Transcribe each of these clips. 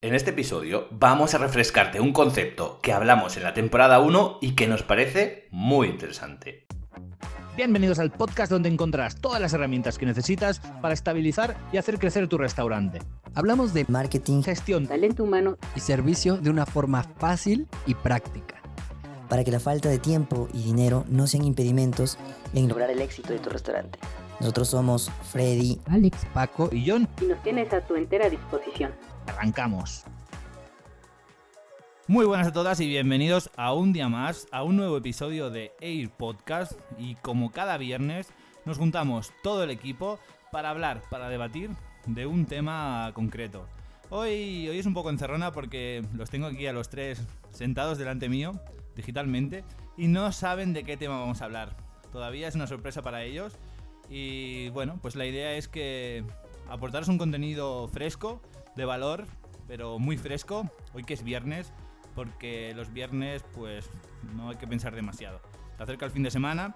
En este episodio vamos a refrescarte un concepto que hablamos en la temporada 1 y que nos parece muy interesante. Bienvenidos al podcast donde encontrarás todas las herramientas que necesitas para estabilizar y hacer crecer tu restaurante. Hablamos de marketing, Gestión, talento humano y servicio de una forma fácil y práctica. Para que la falta de tiempo y dinero no sean impedimentos en lograr el éxito de tu restaurante. Nosotros somos Freddy, Alex, Paco y John. y nos tienes a tu entera disposición. Arrancamos. Muy buenas a todas y bienvenidos a un día más, a un nuevo episodio de Air Podcast. Y como cada viernes, nos juntamos todo el equipo para hablar, para debatir de un tema concreto. Hoy, hoy es un poco encerrona porque los tengo aquí a los tres sentados delante mío, digitalmente, y no saben de qué tema vamos a hablar. Todavía es una sorpresa para ellos. Y bueno, pues la idea es que aportaros un contenido fresco, de valor, pero muy fresco, hoy que es viernes, porque los viernes pues no hay que pensar demasiado. Se acerca el fin de semana,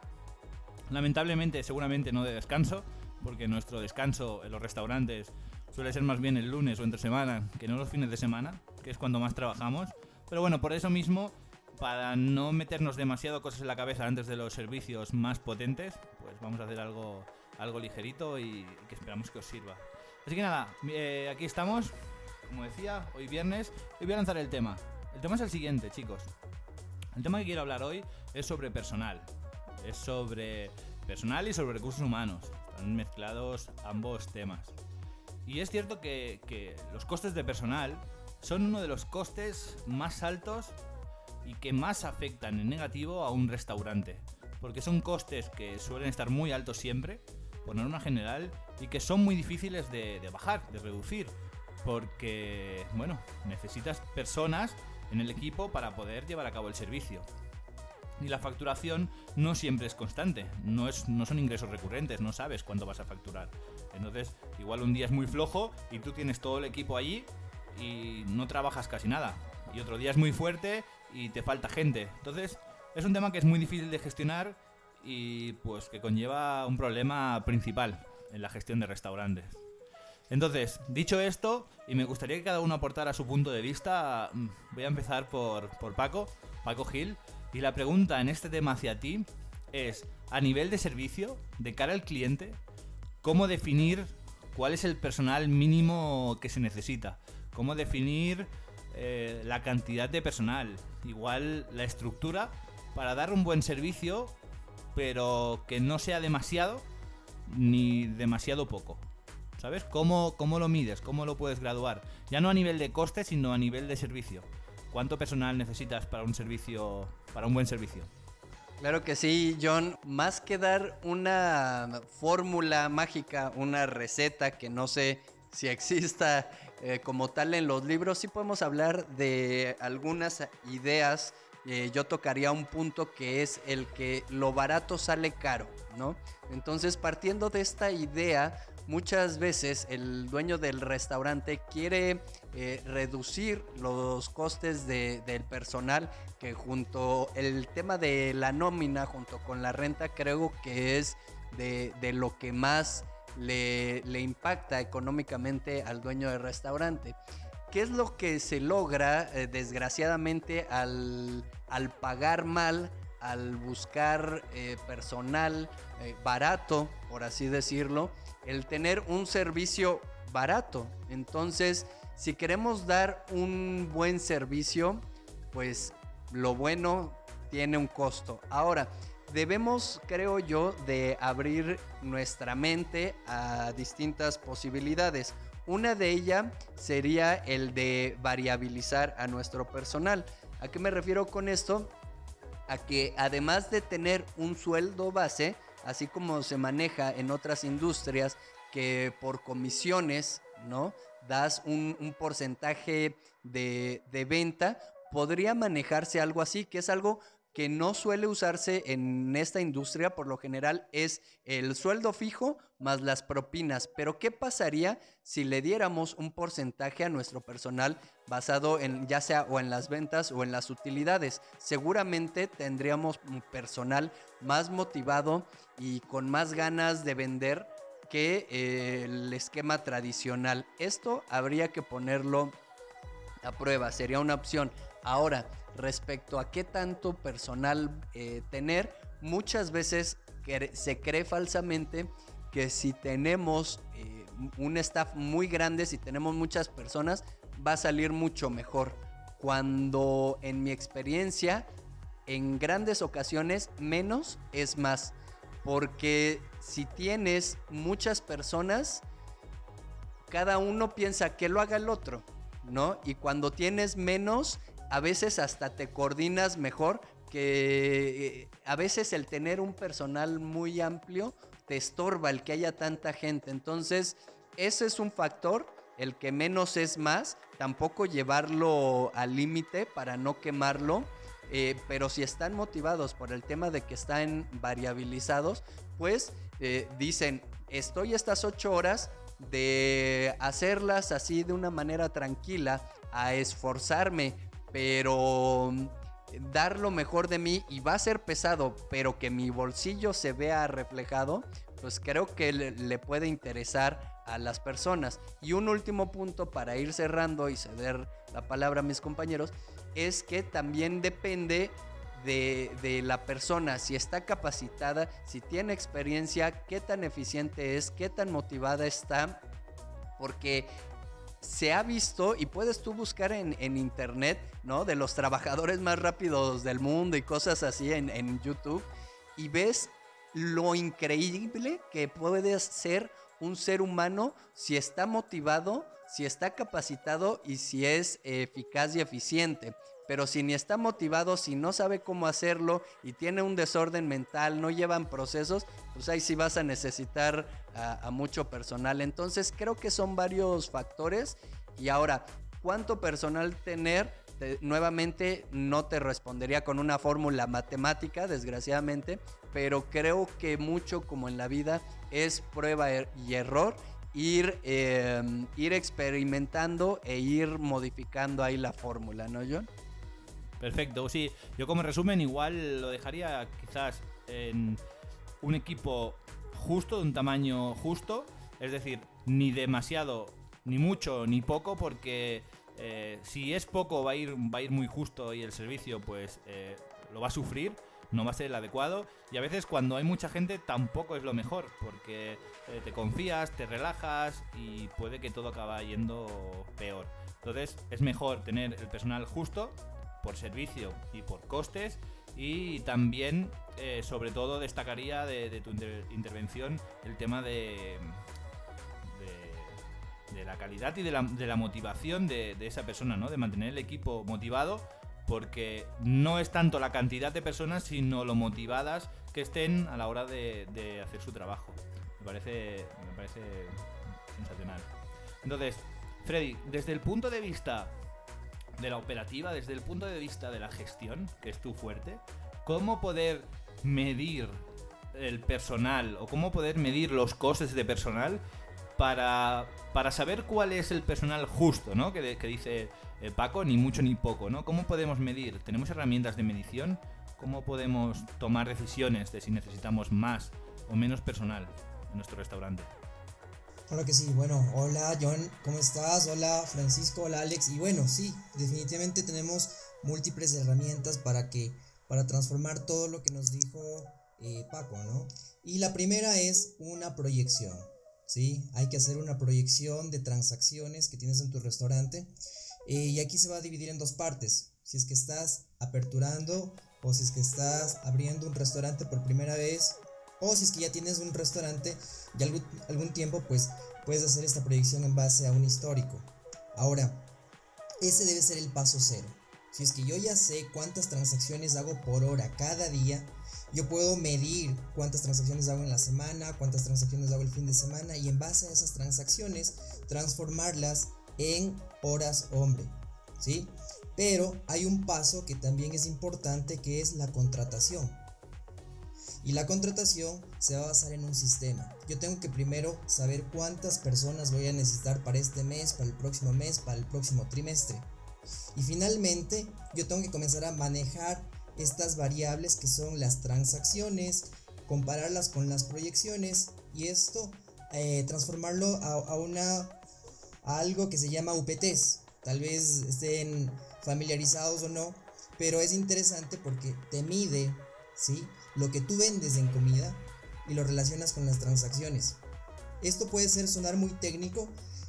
lamentablemente seguramente no de descanso, porque nuestro descanso en los restaurantes suele ser más bien el lunes o entre semana que no los fines de semana, que es cuando más trabajamos. Pero bueno, por eso mismo, para no meternos demasiado cosas en la cabeza antes de los servicios más potentes, pues vamos a hacer algo, algo ligerito y que esperamos que os sirva. Así que nada, eh, aquí estamos, como decía, hoy viernes, y voy a lanzar el tema. El tema es el siguiente, chicos. El tema que quiero hablar hoy es sobre personal. Es sobre personal y sobre recursos humanos. Están mezclados ambos temas. Y es cierto que, que los costes de personal son uno de los costes más altos y que más afectan en negativo a un restaurante. Porque son costes que suelen estar muy altos siempre, por norma general, y que son muy difíciles de, de bajar, de reducir. Porque, bueno, necesitas personas en el equipo para poder llevar a cabo el servicio. Y la facturación no siempre es constante, no, es, no son ingresos recurrentes, no sabes cuándo vas a facturar. Entonces, igual un día es muy flojo y tú tienes todo el equipo allí y no trabajas casi nada. Y otro día es muy fuerte y te falta gente. Entonces, es un tema que es muy difícil de gestionar y pues que conlleva un problema principal en la gestión de restaurantes. Entonces, dicho esto, y me gustaría que cada uno aportara su punto de vista, mm, voy a empezar por, por Paco, Paco Gil, y la pregunta en este tema hacia ti es, a nivel de servicio, de cara al cliente, ¿cómo definir cuál es el personal mínimo que se necesita? ¿Cómo definir eh, la cantidad de personal? Igual la estructura para dar un buen servicio, pero que no sea demasiado ni demasiado poco. ¿Sabes? ¿Cómo, ¿Cómo lo mides? ¿Cómo lo puedes graduar? Ya no a nivel de coste, sino a nivel de servicio. ¿Cuánto personal necesitas para un servicio, para un buen servicio? Claro que sí, John. Más que dar una fórmula mágica, una receta que no sé si exista eh, como tal en los libros, sí podemos hablar de algunas ideas. Eh, yo tocaría un punto que es el que lo barato sale caro, ¿no? Entonces, partiendo de esta idea, muchas veces el dueño del restaurante quiere eh, reducir los costes de- del personal que junto el tema de la nómina junto con la renta creo que es de, lo que más le impacta económicamente al dueño del restaurante. ¿Qué es lo que se logra eh, desgraciadamente al, al pagar mal, al buscar eh, personal eh, barato, por así decirlo? el tener un servicio barato. Entonces, si queremos dar un buen servicio, pues lo bueno tiene un costo. Ahora, debemos, creo yo, de abrir nuestra mente a distintas posibilidades. Una de ellas sería el de variabilizar a nuestro personal. ¿A qué me refiero con esto? A que además de tener un sueldo base, así como se maneja en otras industrias, que por comisiones, ¿no? Das un, porcentaje de, de venta, podría manejarse algo así, que es algo que no suele usarse en esta industria, por lo general es el sueldo fijo más las propinas. Pero ¿qué pasaría si le diéramos un porcentaje a nuestro personal basado en ya sea o en las ventas o en las utilidades? Seguramente tendríamos personal más motivado y con más ganas de vender que eh, el esquema tradicional. Esto habría que ponerlo a prueba, sería una opción. Ahora, respecto a qué tanto personal eh, tener, muchas veces se cree falsamente que si tenemos eh, un staff muy grande, si tenemos muchas personas, va a salir mucho mejor. Cuando en mi experiencia, en grandes ocasiones, menos es más. Porque si tienes muchas personas, cada uno piensa que lo haga el otro, ¿no? Y cuando tienes menos, a veces hasta te coordinas mejor que eh, a veces el tener un personal muy amplio te estorba el que haya tanta gente. Entonces, ese es un factor, el que menos es más, tampoco llevarlo al límite para no quemarlo. Eh, pero si están motivados por el tema de que están variabilizados, pues eh, dicen, estoy estas ocho horas de hacerlas así de una manera tranquila, a esforzarme, pero dar lo mejor de mí y va a ser pesado, pero que mi bolsillo se vea reflejado, pues creo que le, puede interesar a las personas. Y un último punto para ir cerrando y ceder la palabra a mis compañeros, es que también depende de, de, la persona, si está capacitada, si tiene experiencia, qué tan eficiente es, qué tan motivada está, porque se ha visto y puedes tú buscar en, internet, ¿no? De los trabajadores más rápidos del mundo y cosas así en, en YouTube y ves lo increíble que puede ser un ser humano si está motivado, si está capacitado y si es eficaz y eficiente. Pero si ni está motivado, si no sabe cómo hacerlo y tiene un desorden mental, no llevan procesos, pues ahí sí vas a necesitar a, mucho personal. Entonces creo que son varios factores. Y ahora, ¿cuánto personal tener? nuevamente no te respondería con una fórmula matemática, desgraciadamente, pero creo que mucho como en la vida es prueba er, y error ir, em, ir experimentando e ir modificando ahí la fórmula, ¿no, John? Perfecto, sí. Yo como resumen igual lo dejaría quizás en un equipo justo, de un tamaño justo, es decir, ni demasiado, ni mucho, ni poco, porque eh, si es poco va a, ir, muy justo y el servicio pues eh, lo va a sufrir, no va a ser el adecuado y a veces cuando hay mucha gente tampoco es lo mejor porque eh, te confías, te relajas y puede que todo acaba yendo peor. Entonces es mejor tener el personal justo por servicio y por costes. Y también, eh, sobre todo, destacaría de, tu intervención el tema de, de, la calidad y de la, de la motivación de, esa persona, ¿no? De mantener el equipo motivado, porque no es tanto la cantidad de personas, sino lo motivadas que estén a la hora de, hacer su trabajo. Me parece, me parece sensacional. Entonces, Freddy, desde el punto de vista de la operativa, desde el punto de vista de la gestión, que es tu fuerte, cómo poder medir el personal o cómo poder medir los costes de personal para, para saber cuál es el personal justo, ¿no? Que, dice eh, Paco, ni mucho ni poco, ¿no? ¿Cómo podemos medir? ¿Tenemos herramientas de medición? ¿Cómo podemos tomar decisiones de si necesitamos más o menos personal en nuestro restaurante? Claro que sí, bueno, hola John, ¿cómo estás? Hola Francisco, hola Alex. Y bueno, sí, definitivamente tenemos múltiples herramientas para que, para transformar todo lo que nos dijo eh, Paco, ¿no? Y la primera es una proyección, ¿sí? Hay que hacer una proyección de transacciones que tienes en tu restaurante. Eh, y aquí se va a dividir en dos partes. Si es que estás aperturando o si es que estás abriendo un restaurante por primera vez o si es que ya tienes un restaurante ya algún, algún tiempo, pues puedes hacer esta proyección en base a un histórico. Ahora, ese debe ser el paso cero. Si es que yo ya sé cuántas transacciones hago por hora cada día, yo puedo medir cuántas transacciones hago en la semana, cuántas transacciones hago el fin de semana y en base a esas transacciones transformarlas en horas hombre, ¿sí? Pero hay un paso que también es importante que es la contratación. Y la contratación se va a basar en un sistema. Yo tengo que primero saber cuántas personas voy a necesitar para este mes, para el próximo mes, para el próximo trimestre. Y finalmente yo tengo que comenzar a manejar estas variables que son las transacciones, compararlas con las proyecciones y esto eh, transformarlo a, una, a algo que se llama UPTs. tal vez estén familiarizados o no, pero es interesante porque te mide, ¿sí? Lo que tú vendes en comida y lo relacionas con las transacciones. Esto puede ser sonar muy técnico,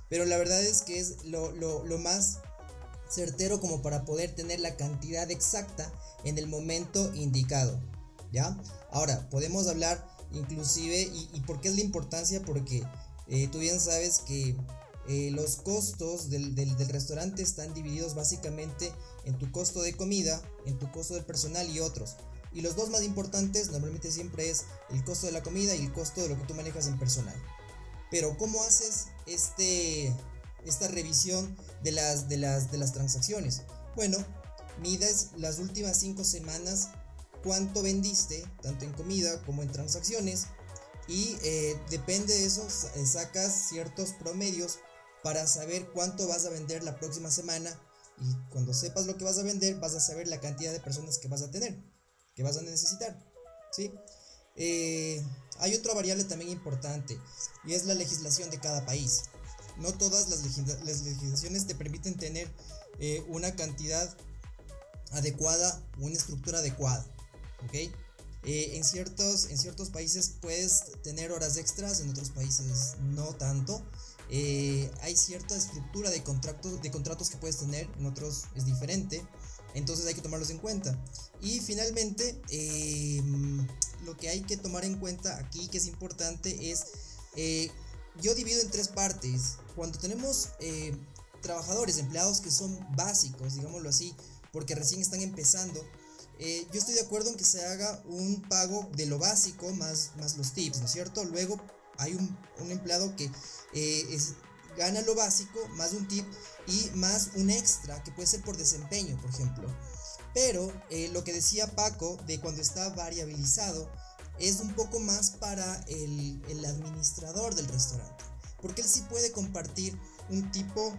pero la verdad es que es lo, más certero como para poder tener la cantidad exacta en el momento indicado. ¿Ya? Ahora, podemos hablar inclusive, y, por qué es la importancia, porque eh, tú bien sabes que eh, los costos del, del, restaurante están divididos básicamente en tu costo de comida, en tu costo de personal y otros. Y los dos más importantes normalmente siempre es el costo de la comida y el costo de lo que tú manejas en personal. Pero ¿cómo haces este, esta revisión de las, de las, de las transacciones? Bueno, mides las últimas 5 semanas cuánto vendiste, tanto en comida como en transacciones. Y eh, depende de eso, eh, sacas ciertos promedios para saber cuánto vas a vender la próxima semana. Y cuando sepas lo que vas a vender, vas a saber la cantidad de personas que vas a tener, que vas a necesitar. ¿sí? Eh, hay otra variable también importante y es la legislación de cada país. No todas las, legislaciones te permiten tener una cantidad adecuada, una estructura adecuada. ¿ok? Eh, en, ciertos, en ciertos países puedes tener horas extras, en otros países no tanto. Eh, hay cierta estructura de contratos, de contratos que puedes tener, en otros es diferente. Entonces hay que tomarlos en cuenta. Y finalmente, em, lo que hay que tomar en cuenta aquí, que es importante, es, eh, yo divido en tres partes. Cuando tenemos trabajadores, empleados que son básicos, digámoslo así, porque recién están empezando, eh, yo estoy de acuerdo en que se haga un pago de lo básico más, más los tips, ¿no es cierto? Luego hay un, empleado que eh, gana lo básico más un tip y más un extra que puede ser por desempeño, por ejemplo. Pero eh, lo que decía Paco de cuando está variabilizado es un poco más para el, el administrador del restaurante. Porque él sí puede compartir un tipo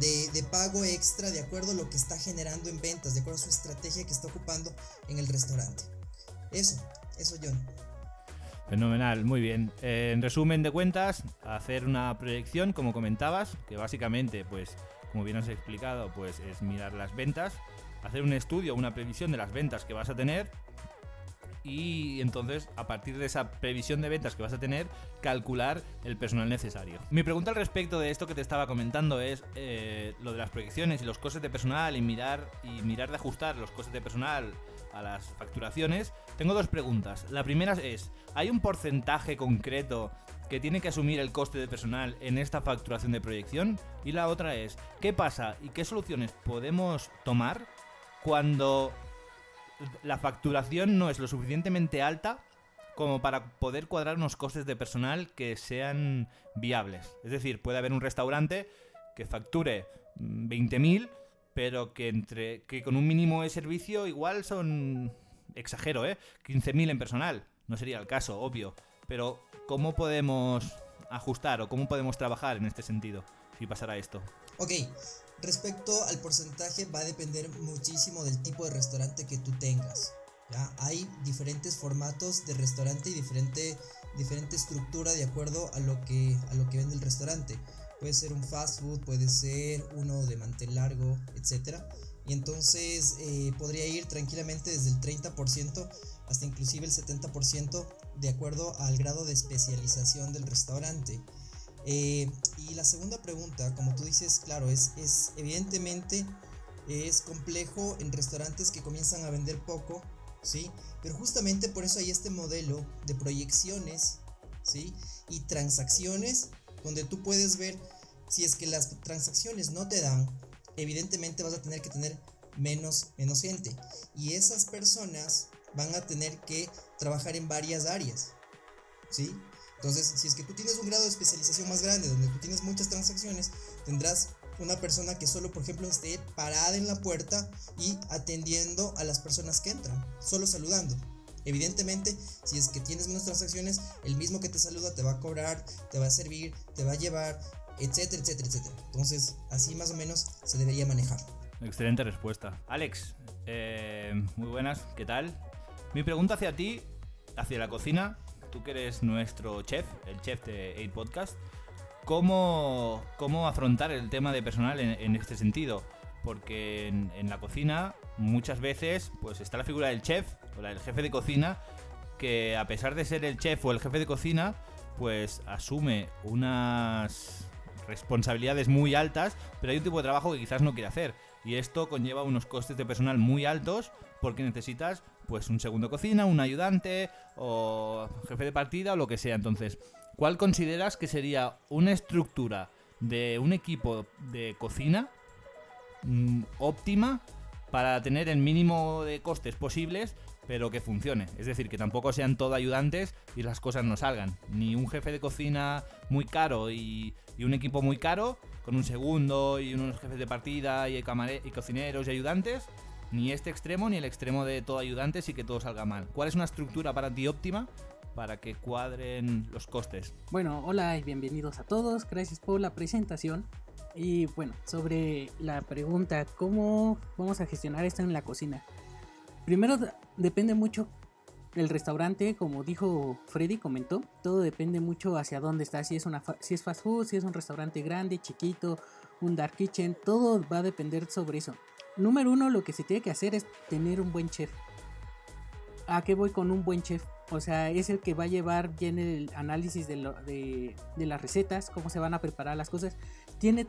de, pago extra de acuerdo a lo que está generando en ventas, de acuerdo a su estrategia que está ocupando en el restaurante. Eso, eso John. Fenomenal, muy bien. en resumen de cuentas, hacer una proyección, como comentabas, que básicamente, pues, como bien has explicado, pues es mirar las ventas, hacer un estudio, una previsión de las ventas que vas a tener y entonces a partir de esa previsión de ventas que vas a tener, calcular el personal necesario. Mi pregunta al respecto de esto que te estaba comentando es eh, lo de las proyecciones y los costes de personal y mirar, y mirar de ajustar los costes de personal a las facturaciones. Tengo dos preguntas. La primera es, ¿hay un porcentaje concreto que tiene que asumir el coste de personal en esta facturación de proyección? Y la otra es, ¿qué pasa y qué soluciones podemos tomar cuando la facturación no es lo suficientemente alta como para poder cuadrar unos costes de personal que sean viables. Es decir, puede haber un restaurante que facture 20.000, pero que entre que con un mínimo de servicio igual son exagero, ¿eh? 15.000 en personal. No sería el caso, obvio, pero ¿cómo podemos ajustar o cómo podemos trabajar en este sentido si pasara esto? Ok, Respecto al porcentaje va a depender muchísimo del tipo de restaurante que tú tengas. ¿ya? Hay diferentes formatos de restaurante y diferente, diferente estructura de acuerdo a lo, que, a lo que vende el restaurante. Puede ser un fast food, puede ser uno de mantel largo, etc. Y entonces eh, podría ir tranquilamente desde el 30% hasta inclusive el 70% de acuerdo al grado de especialización del restaurante. Eh, y la segunda pregunta, como tú dices, claro, es, es evidentemente es complejo en restaurantes que comienzan a vender poco, ¿sí? Pero justamente por eso hay este modelo de proyecciones, ¿sí? Y transacciones donde tú puedes ver si es que las transacciones no te dan, evidentemente vas a tener que tener menos, menos gente. Y esas personas van a tener que trabajar en varias áreas, ¿sí? Entonces, si es que tú tienes un grado de especialización más grande, donde tú tienes muchas transacciones, tendrás una persona que solo, por ejemplo, esté parada en la puerta y atendiendo a las personas que entran, solo saludando. Evidentemente, si es que tienes menos transacciones, el mismo que te saluda te va a cobrar, te va a servir, te va a llevar, etcétera, etcétera, etcétera. Entonces, así más o menos se debería manejar. Excelente respuesta. Alex, eh, muy buenas, ¿qué tal? Mi pregunta hacia ti, hacia la cocina, tú que eres nuestro chef, el chef de 8 Podcast, ¿cómo, cómo afrontar el tema de personal en, este sentido? Porque en, en, la cocina muchas veces pues está la figura del chef o la jefe de cocina que a pesar de ser el chef o el jefe de cocina pues asume unas responsabilidades muy altas, pero hay un tipo de trabajo que quizás no quiere hacer. Y esto conlleva unos costes de personal muy altos porque necesitas pues un segundo cocina, un ayudante o jefe de partida o lo que sea. Entonces, ¿cuál consideras que sería una estructura de un equipo de cocina mm, óptima para tener el mínimo de costes posibles pero que funcione. Es decir, que tampoco sean todo ayudantes y las cosas no salgan. Ni un jefe de cocina muy caro y, un equipo muy caro, con un segundo y unos jefes de partida y, y cocineros y ayudantes, ni este extremo ni el extremo de todo ayudantes y que todo salga mal. ¿Cuál es una estructura para ti óptima para que cuadren los costes? Bueno, hola y bienvenidos a todos. Gracias por la presentación. Y bueno, sobre la pregunta, ¿cómo vamos a gestionar esto en la cocina? Primero depende mucho el restaurante, como dijo Freddy, comentó, todo depende mucho hacia dónde está, si es, una si es fast food, si es un restaurante grande, chiquito, un dark kitchen, todo va a depender sobre eso. Número uno, lo que se tiene que hacer es tener un buen chef. ¿A qué voy con un buen chef? O sea, es el que va a llevar bien el análisis de, las recetas, cómo se van a preparar las cosas. Tiene,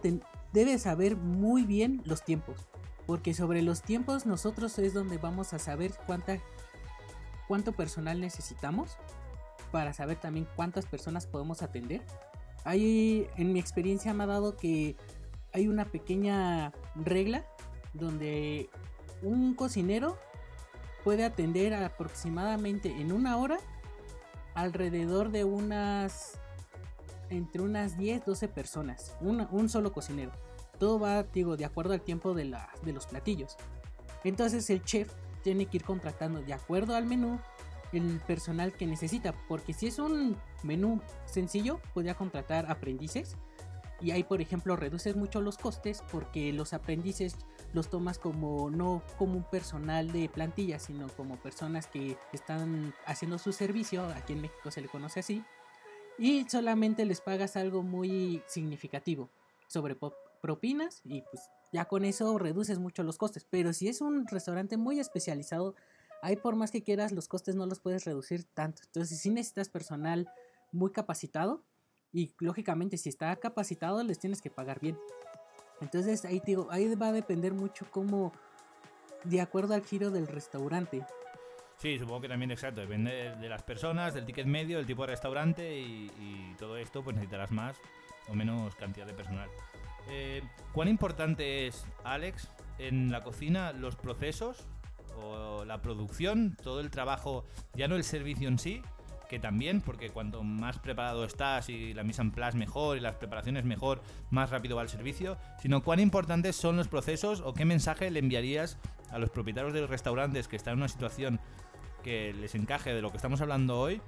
debe saber muy bien los tiempos. Porque sobre los tiempos nosotros es donde vamos a saber cuánta, cuánto personal necesitamos para saber también cuántas personas podemos atender. Hay, en mi experiencia me ha dado que hay una pequeña regla donde un cocinero puede atender aproximadamente en una hora alrededor de unas entre unas 10 12 personas un solo cocinero todo va, digo, de acuerdo al tiempo de, la, de los platillos. Entonces el chef tiene que ir contratando de acuerdo al menú el personal que necesita. Porque si es un menú sencillo, podría contratar aprendices. Y ahí, por ejemplo, reduces mucho los costes porque los aprendices los tomas como no como un personal de plantilla, sino como personas que están haciendo su servicio. Aquí en México se le conoce así. Y solamente les pagas algo muy significativo sobre propinas y pues ya con eso reduces mucho los costes. Pero si es un restaurante muy especializado, ahí por más que quieras los costes no los puedes reducir tanto. Entonces si necesitas personal muy capacitado y lógicamente si está capacitado les tienes que pagar bien. Entonces ahí, digo, ahí va a depender mucho cómo, de acuerdo al giro del restaurante. Sí, supongo que también, exacto, depende de las personas, del ticket medio, del tipo de restaurante y, y todo esto, pues necesitarás más o menos cantidad de personal. Eh, ¿Cuán importante es, Alex, en la cocina los procesos o la producción, todo el trabajo, ya no el servicio en sí, que también, porque cuanto más preparado estás y la mise en place mejor y las preparaciones mejor, más rápido va el servicio, sino cuán importantes son los procesos o qué mensaje le enviarías a los propietarios de los restaurantes que están en una situación que les encaje de lo que estamos hablando hoy.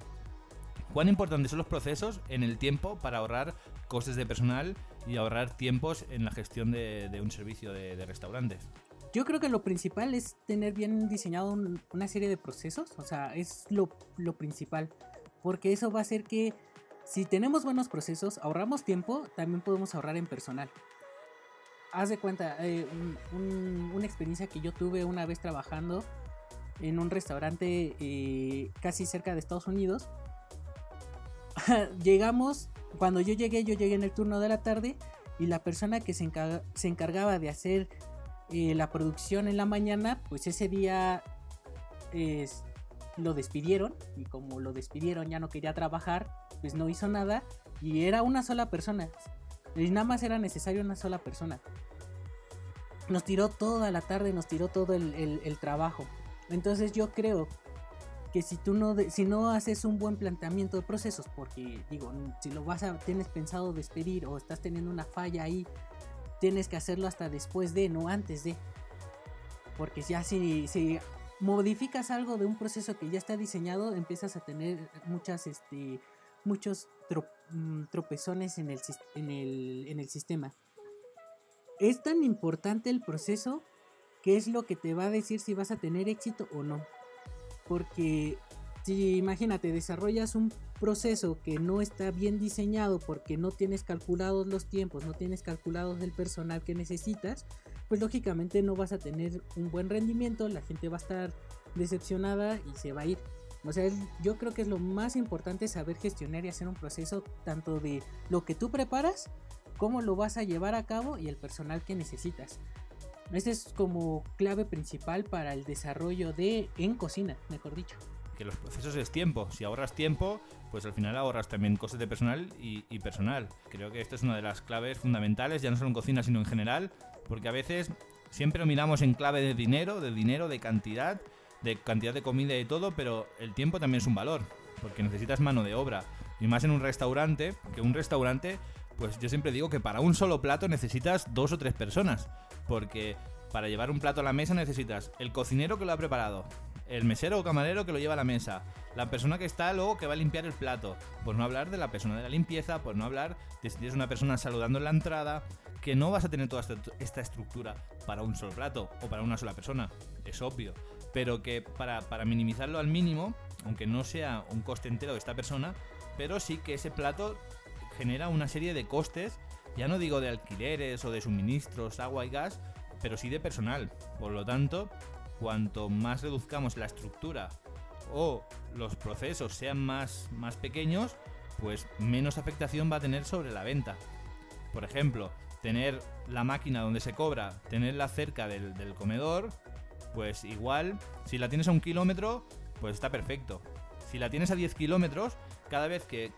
¿Cuán importantes son los procesos en el tiempo para ahorrar costes de personal y ahorrar tiempos en la gestión de, un servicio de, restaurantes. Yo creo que lo principal es tener bien diseñado una serie de procesos, o sea, es lo, principal, porque eso va a hacer que si tenemos buenos procesos, ahorramos tiempo, también podemos ahorrar en personal. Haz de cuenta, eh, una experiencia que yo tuve una vez trabajando en un restaurante eh, casi cerca de Estados Unidos. Llegamos cuando yo llegué, yo llegué en el turno de la tarde y la persona que se, encargaba de hacer eh, la producción en la mañana, pues ese día lo despidieron y como lo despidieron ya no quería trabajar, pues no hizo nada y era una sola persona. Y nada más era necesario una sola persona. Nos tiró toda la tarde, nos tiró todo el trabajo. Entonces yo creo que si tú no, si no haces un buen planteamiento de procesos, porque digo, si lo vas a, tienes pensado despedir o estás teniendo una falla ahí, tienes que hacerlo hasta después de, no antes de. Porque ya si, si modificas algo de un proceso que ya está diseñado, empiezas a tener muchas, este, muchos mm, tropezones en el, en, el, en el sistema. Es tan importante el proceso que es lo que te va a decir si vas a tener éxito o no. Porque si imagínate, desarrollas un proceso que no está bien diseñado porque no tienes calculados los tiempos, no tienes calculados el personal que necesitas, pues lógicamente no vas a tener un buen rendimiento, la gente va a estar decepcionada y se va a ir. O sea, yo creo que es lo más importante saber gestionar y hacer un proceso tanto de lo que tú preparas, cómo lo vas a llevar a cabo y el personal que necesitas. Este es como clave principal para el desarrollo de en cocina, mejor dicho que los procesos es tiempo. Si ahorras tiempo, pues al final ahorras también costes de personal y, personal. Creo que esto es una de las claves fundamentales, ya no solo en cocina, sino en general, porque a veces siempre lo miramos en clave de dinero, de dinero, de cantidad, de cantidad de comida y todo, pero el tiempo también es un valor, porque necesitas mano de obra. Y más en un restaurante, que un restaurante, pues yo siempre digo que para un solo plato necesitas dos o tres personas, porque para llevar un plato a la mesa necesitas el cocinero que lo ha preparado, el mesero o camarero que lo lleva a la mesa, la persona que está luego que va a limpiar el plato, por no hablar de la persona de la limpieza, por no hablar de si tienes una persona saludando en la entrada, que no vas a tener toda esta estructura para un solo plato o para una sola persona, es obvio, pero que para, para minimizarlo al mínimo, aunque no sea un coste entero de esta persona, pero sí que ese plato genera una serie de costes, ya no digo de alquileres o de suministros, agua y gas, pero sí de personal. Por lo tanto, cuanto más reduzcamos la estructura o los procesos sean más, más pequeños, pues menos afectación va a tener sobre la venta. Por ejemplo, tener la máquina donde se cobra, tenerla cerca del, comedor, pues igual, si la tienes a un kilómetro, pues está perfecto. Si la tienes a 10 kilómetros, cada vez que,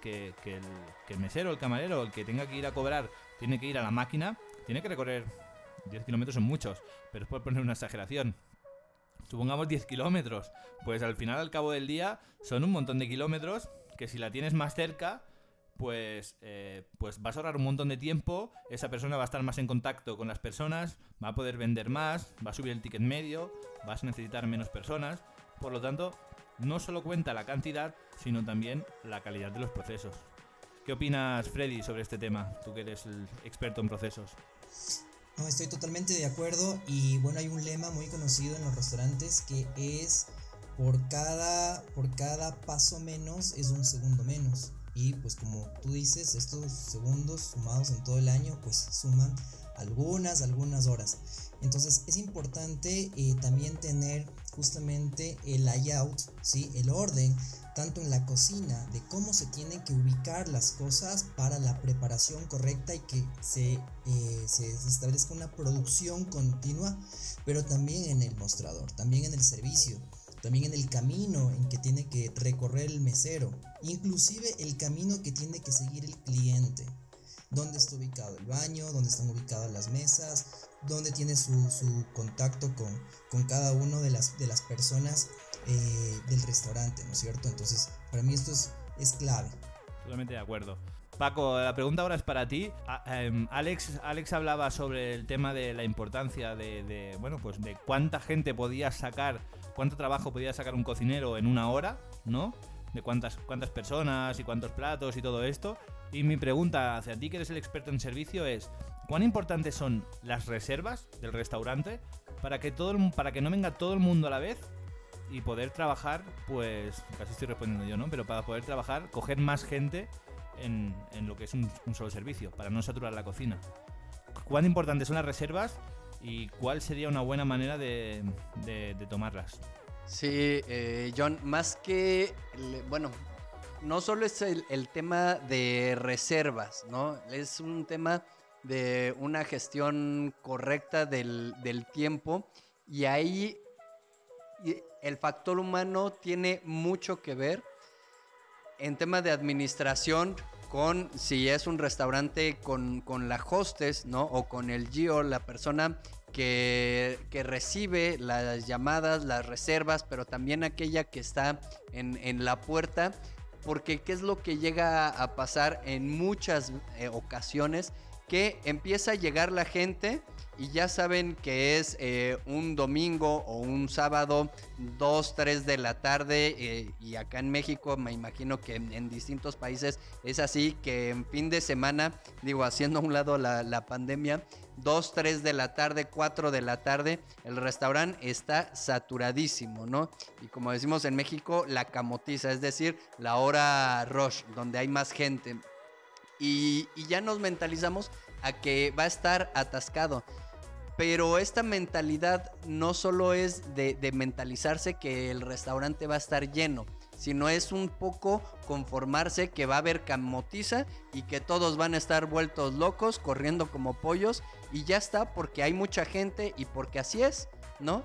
el mesero, el camarero, el que tenga que ir a cobrar, tiene que ir a la máquina, tiene que recorrer 10 kilómetros son muchos, pero es por poner una exageración. Supongamos 10 kilómetros, pues al final, al cabo del día, son un montón de kilómetros que si la tienes más cerca, pues, eh, pues vas a ahorrar un montón de tiempo, esa persona va a estar más en contacto con las personas, va a poder vender más, va a subir el ticket medio, vas a necesitar menos personas, por lo tanto, no solo cuenta la cantidad, sino también la calidad de los procesos. ¿Qué opinas, Freddy, sobre este tema? Tú que eres el experto en procesos. No, estoy totalmente de acuerdo y bueno, hay un lema muy conocido en los restaurantes que es por cada, por cada paso menos es un segundo menos. Y pues como tú dices, estos segundos sumados en todo el año pues suman algunas, algunas horas. Entonces es importante eh, también tener justamente el layout, ¿sí? el orden tanto en la cocina, de cómo se tienen que ubicar las cosas para la preparación correcta y que se, eh, se, establezca una producción continua, pero también en el mostrador, también en el servicio, también en el camino en que tiene que recorrer el mesero, inclusive el camino que tiene que seguir el cliente. Dónde está ubicado el baño, dónde están ubicadas las mesas, dónde tiene su, su contacto con, con cada una de las, de las personas eh, del restaurante, ¿no es cierto? Entonces, para mí esto es, es clave. Totalmente de acuerdo. Paco, la pregunta ahora es para ti. Em, Alex, Alex hablaba sobre el tema de la importancia de, bueno, pues de cuánta gente podía sacar, cuánto trabajo podía sacar un cocinero en una hora, ¿no? De cuántas, cuántas personas y cuántos platos y todo esto. Y mi pregunta hacia ti, que eres el experto en servicio, es ¿cuán importantes son las reservas del restaurante para que, todo para que no venga todo el mundo a la vez y poder trabajar, pues casi estoy respondiendo yo, ¿no? Pero para poder trabajar, coger más gente en, lo que es un, solo servicio, para no saturar la cocina. ¿Cuán importantes son las reservas y cuál sería una buena manera de, tomarlas? Sí, eh, John, más que, bueno, no solo es el, tema de reservas, ¿no? Es un tema de una gestión correcta del, del tiempo y ahí el factor humano tiene mucho que ver en tema de administración con si es un restaurante con, la hostess, ¿no? O con el Gio, la persona que, recibe las llamadas, las reservas, pero también aquella que está en, la puerta. Porque qué es lo que llega a pasar en muchas eh, ocasiones, que empieza a llegar la gente y ya saben que es eh, un domingo o un sábado 2, 3 de la tarde eh, y acá en México me imagino que en, distintos países es así que en fin de semana, digo haciendo a un lado la, pandemia, 2, 3 de la tarde, 4 de la tarde, el restaurante está saturadísimo, ¿no? Y como decimos en México, la camotiza, es decir, la hora rush, donde hay más gente. Y, ya nos mentalizamos a que va a estar atascado. Pero esta mentalidad no solo es de, de, mentalizarse que el restaurante va a estar lleno, sino es un poco conformarse que va a haber camotiza y que todos van a estar vueltos locos, corriendo como pollos y ya está porque hay mucha gente y porque así es, ¿no?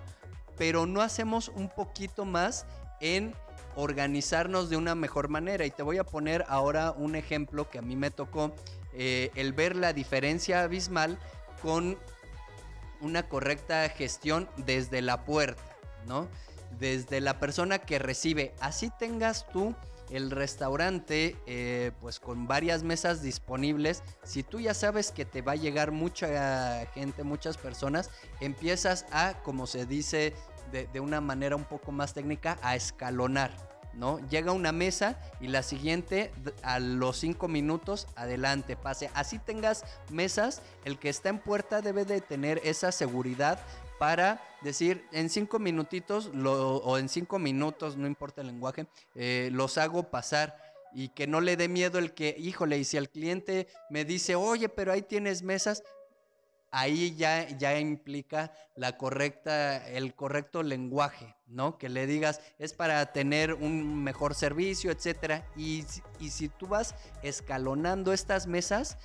Pero no hacemos un poquito más en organizarnos de una mejor manera y te voy a poner ahora un ejemplo que a mí me tocó, eh, el ver la diferencia abismal con una correcta gestión desde la puerta, ¿no? Desde la persona que recibe. Así tengas tú el restaurante, eh, pues con varias mesas disponibles. Si tú ya sabes que te va a llegar mucha gente, muchas personas, empiezas a, como se dice de, de una manera un poco más técnica, a escalonar. ¿no? Llega una mesa y la siguiente a los cinco minutos adelante pase. Así tengas mesas, el que está en puerta debe de tener esa seguridad para decir en cinco minutitos lo, o en cinco minutos, no importa el lenguaje, eh, los hago pasar y que no le dé miedo el que, híjole, y si el cliente me dice, oye, pero ahí tienes mesas, ahí ya, ya implica la correcta, el correcto lenguaje, ¿no? Que le digas, es para tener un mejor servicio, etcétera. Y, y si tú vas escalonando estas mesas,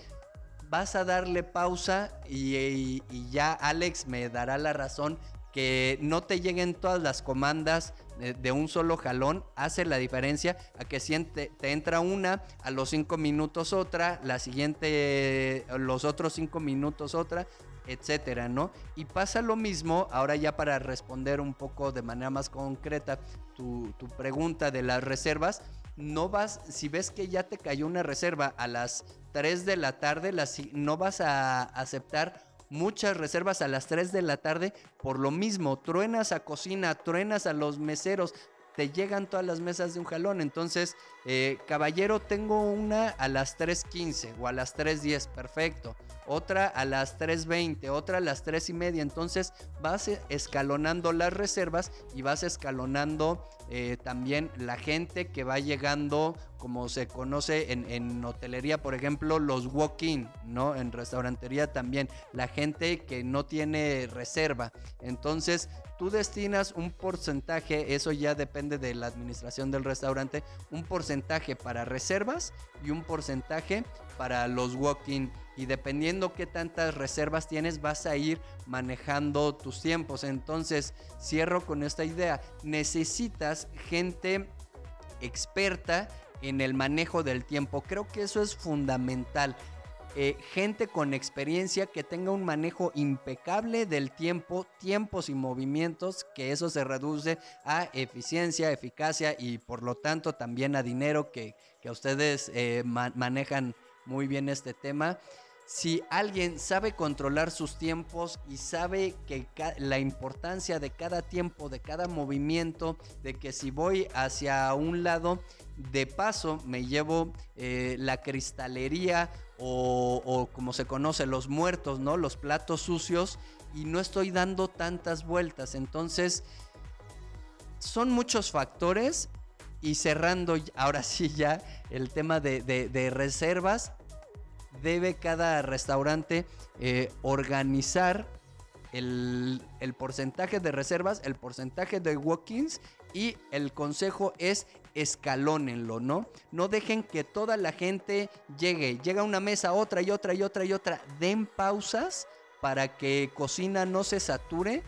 vas a darle pausa y, ya Alex me dará la razón que no te lleguen todas las comandas de, de un solo jalón, hace la diferencia a que si te, te, entra una, a los cinco minutos otra, la siguiente, los otros cinco minutos otra, etcétera, ¿no? Y pasa lo mismo, ahora ya para responder un poco de manera más concreta tu, tu pregunta de las reservas, no vas, si ves que ya te cayó una reserva a las 3 de la tarde, las, no vas a aceptar muchas reservas a las 3 de la tarde por lo mismo, truenas a cocina, truenas a los meseros, te llegan todas las mesas de un jalón. Entonces, eh, caballero, tengo una a las 3.15 o a las 3.10, perfecto. Otra a las 3.20, otra a las 3 y media. Entonces, vas escalonando las reservas y vas escalonando eh, también la gente que va llegando, como se conoce en, en hotelería, por ejemplo, los walk-in, ¿no? En restaurantería también, la gente que no tiene reserva. Entonces, tú destinas un porcentaje, eso ya depende de la administración del restaurante, un porcentaje para reservas y un porcentaje para los walk-in. Y dependiendo qué tantas reservas tienes, vas a ir manejando tus tiempos. Entonces, cierro con esta idea. Necesitas gente experta en el manejo del tiempo. Creo que eso es fundamental. Eh, gente con experiencia que tenga un manejo impecable del tiempo, tiempos y movimientos, que eso se reduce a eficiencia, eficacia y por lo tanto también a dinero que, que ustedes eh, ma manejan muy bien este tema. Si alguien sabe controlar sus tiempos y sabe que la importancia de cada tiempo, de cada movimiento, de que si voy hacia un lado, de paso me llevo eh, la cristalería o, como se conoce, los muertos, ¿no? Los platos sucios y no estoy dando tantas vueltas. Entonces, son muchos factores y cerrando ahora sí ya el tema de, de reservas, debe cada restaurante eh, organizar el, el, porcentaje de reservas, el porcentaje de walk-ins y el consejo es escalónenlo, ¿no? No dejen que toda la gente llegue, llega una mesa, otra y otra y otra y otra, den pausas para que cocina no se sature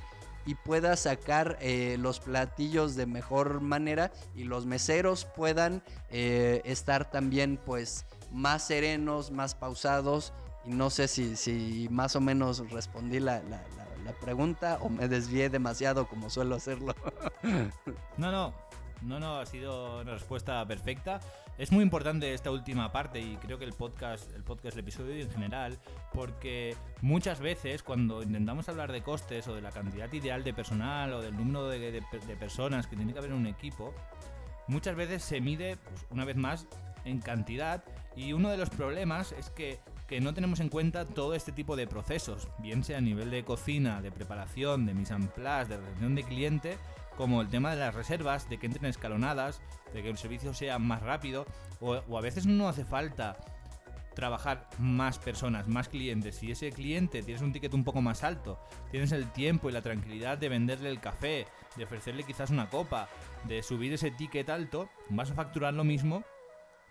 y pueda sacar eh, los platillos de mejor manera y los meseros puedan eh, estar también pues más serenos, más pausados. Y no sé si, si más o menos respondí la, la, la, la pregunta o me desvié demasiado como suelo hacerlo. no, no, no, no, ha sido una respuesta perfecta. Es muy importante esta última parte y creo que el podcast, el podcast, el episodio en general, porque muchas veces cuando intentamos hablar de costes o de la cantidad ideal de personal o del número de, de, de personas que tiene que haber en un equipo, muchas veces se mide, pues, una vez más, en cantidad y uno de los problemas es que que no tenemos en cuenta todo este tipo de procesos, bien sea a nivel de cocina, de preparación, de mise en place, de reunión de cliente, como el tema de las reservas, de que entren escalonadas, de que el servicio sea más rápido, o, o a veces no hace falta trabajar más personas, más clientes. Si ese cliente tienes un ticket un poco más alto, tienes el tiempo y la tranquilidad de venderle el café, de ofrecerle quizás una copa, de subir ese ticket alto, vas a facturar lo mismo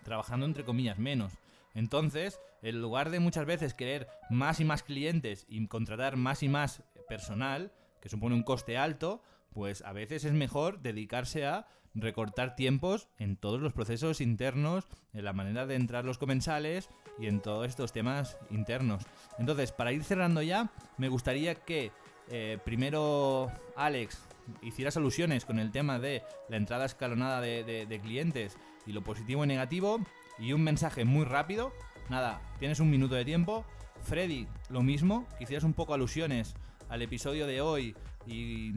trabajando entre comillas menos. Entonces, en lugar de muchas veces querer más y más clientes y contratar más y más personal, que supone un coste alto, pues a veces es mejor dedicarse a recortar tiempos en todos los procesos internos, en la manera de entrar los comensales y en todos estos temas internos. Entonces, para ir cerrando ya, me gustaría que eh, primero Alex hicieras alusiones con el tema de la entrada escalonada de, clientes y lo positivo y negativo, y un mensaje muy rápido. Nada, tienes un minuto de tiempo. Freddy, lo mismo, que hicieras un poco alusiones al episodio de hoy y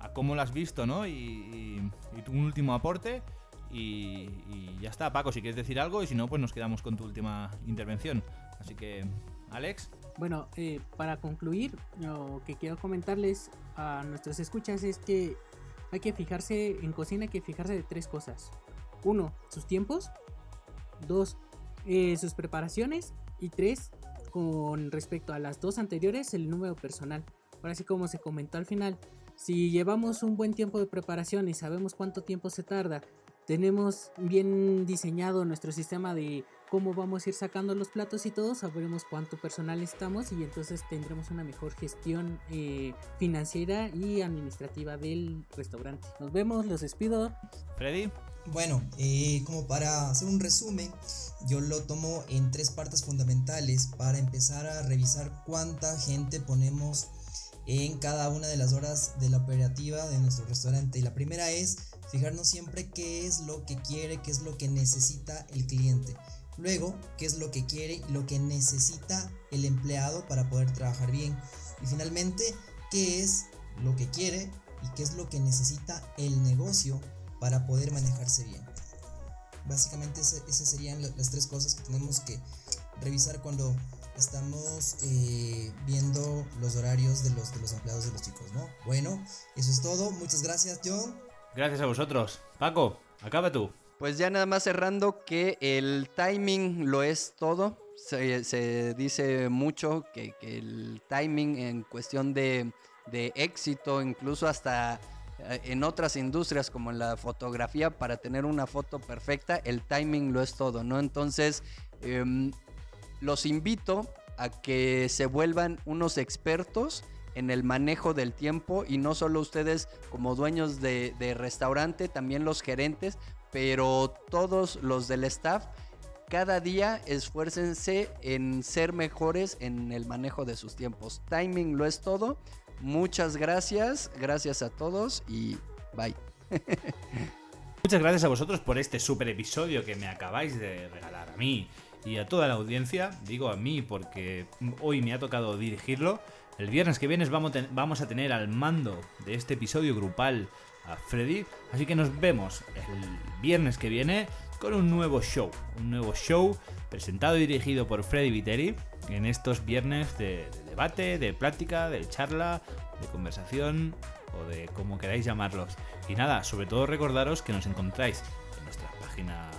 a cómo lo has visto, ¿no? Y, tu último aporte. Y, y ya está, Paco, si quieres decir algo, y si no, pues nos quedamos con tu última intervención. Así que, Alex. Bueno, eh, para concluir, lo que quiero comentarles a nuestros escuchas es que hay que fijarse en cocina, hay que fijarse de tres cosas. Uno, sus tiempos. Dos, eh, sus preparaciones. Y tres, con respecto a las dos anteriores, el número personal. Ahora sí, como se comentó al final, si llevamos un buen tiempo de preparación y sabemos cuánto tiempo se tarda, tenemos bien diseñado nuestro sistema de cómo vamos a ir sacando los platos y todo, sabremos cuánto personal estamos y entonces tendremos una mejor gestión eh, financiera y administrativa del restaurante. Nos vemos, los despido. Freddy. Bueno, eh, como para hacer un resumen, yo lo tomo en tres partes fundamentales para empezar a revisar cuánta gente ponemos en cada una de las horas de la operativa de nuestro restaurante. Y la primera es fijarnos siempre qué es lo que quiere, qué es lo que necesita el cliente. Luego, qué es lo que quiere y lo que necesita el empleado para poder trabajar bien. Y finalmente, qué es lo que quiere y qué es lo que necesita el negocio para poder manejarse bien. Básicamente esas serían la- las tres cosas que tenemos que revisar cuando estamos eh, viendo los horarios de los, de los empleados de los chicos, ¿no? Bueno, eso es todo. Muchas gracias, John. Gracias a vosotros. Paco, acaba tú. Pues ya nada más cerrando que el timing lo es todo. Se, se dice mucho que, que el timing en cuestión de, de éxito, incluso hasta en otras industrias como en la fotografía, para tener una foto perfecta, el timing lo es todo, ¿no? Entonces, em, los invito a que se vuelvan unos expertos en el manejo del tiempo y no solo ustedes como dueños de, de restaurante, también los gerentes, pero todos los del staff, cada día esfuércense en ser mejores en el manejo de sus tiempos. Timing lo es todo. Muchas gracias, gracias a todos y bye. Muchas gracias a vosotros por este super episodio que me acabáis de regalar a mí y a toda la audiencia. Digo a mí porque hoy me ha tocado dirigirlo. El viernes que viene vamos a tener al mando de este episodio grupal a Freddy. Así que nos vemos el viernes que viene con un nuevo show. Un nuevo show presentado y dirigido por Freddy Viteri en estos viernes de, de debate, de plática, de charla, de conversación o de como queráis llamarlos. Y nada, sobre todo recordaros que nos encontráis en nuestra página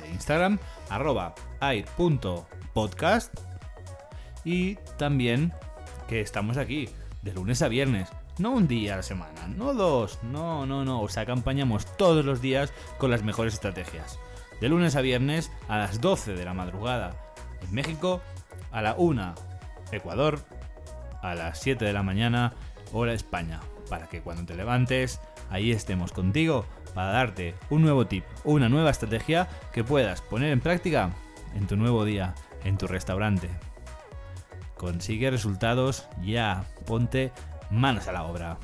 de Instagram, arroba air.podcast y también que estamos aquí de lunes a viernes. No un día a la semana, no dos, no, no, no. Os acompañamos todos los días con las mejores estrategias. De lunes a viernes a las 12 de la madrugada en México, a la 1 Ecuador, a las 7 de la mañana hora España. Para que cuando te levantes, ahí estemos contigo para darte un nuevo tip, una nueva estrategia que puedas poner en práctica en tu nuevo día, en tu restaurante. Consigue resultados ya, ponte manos a la obra.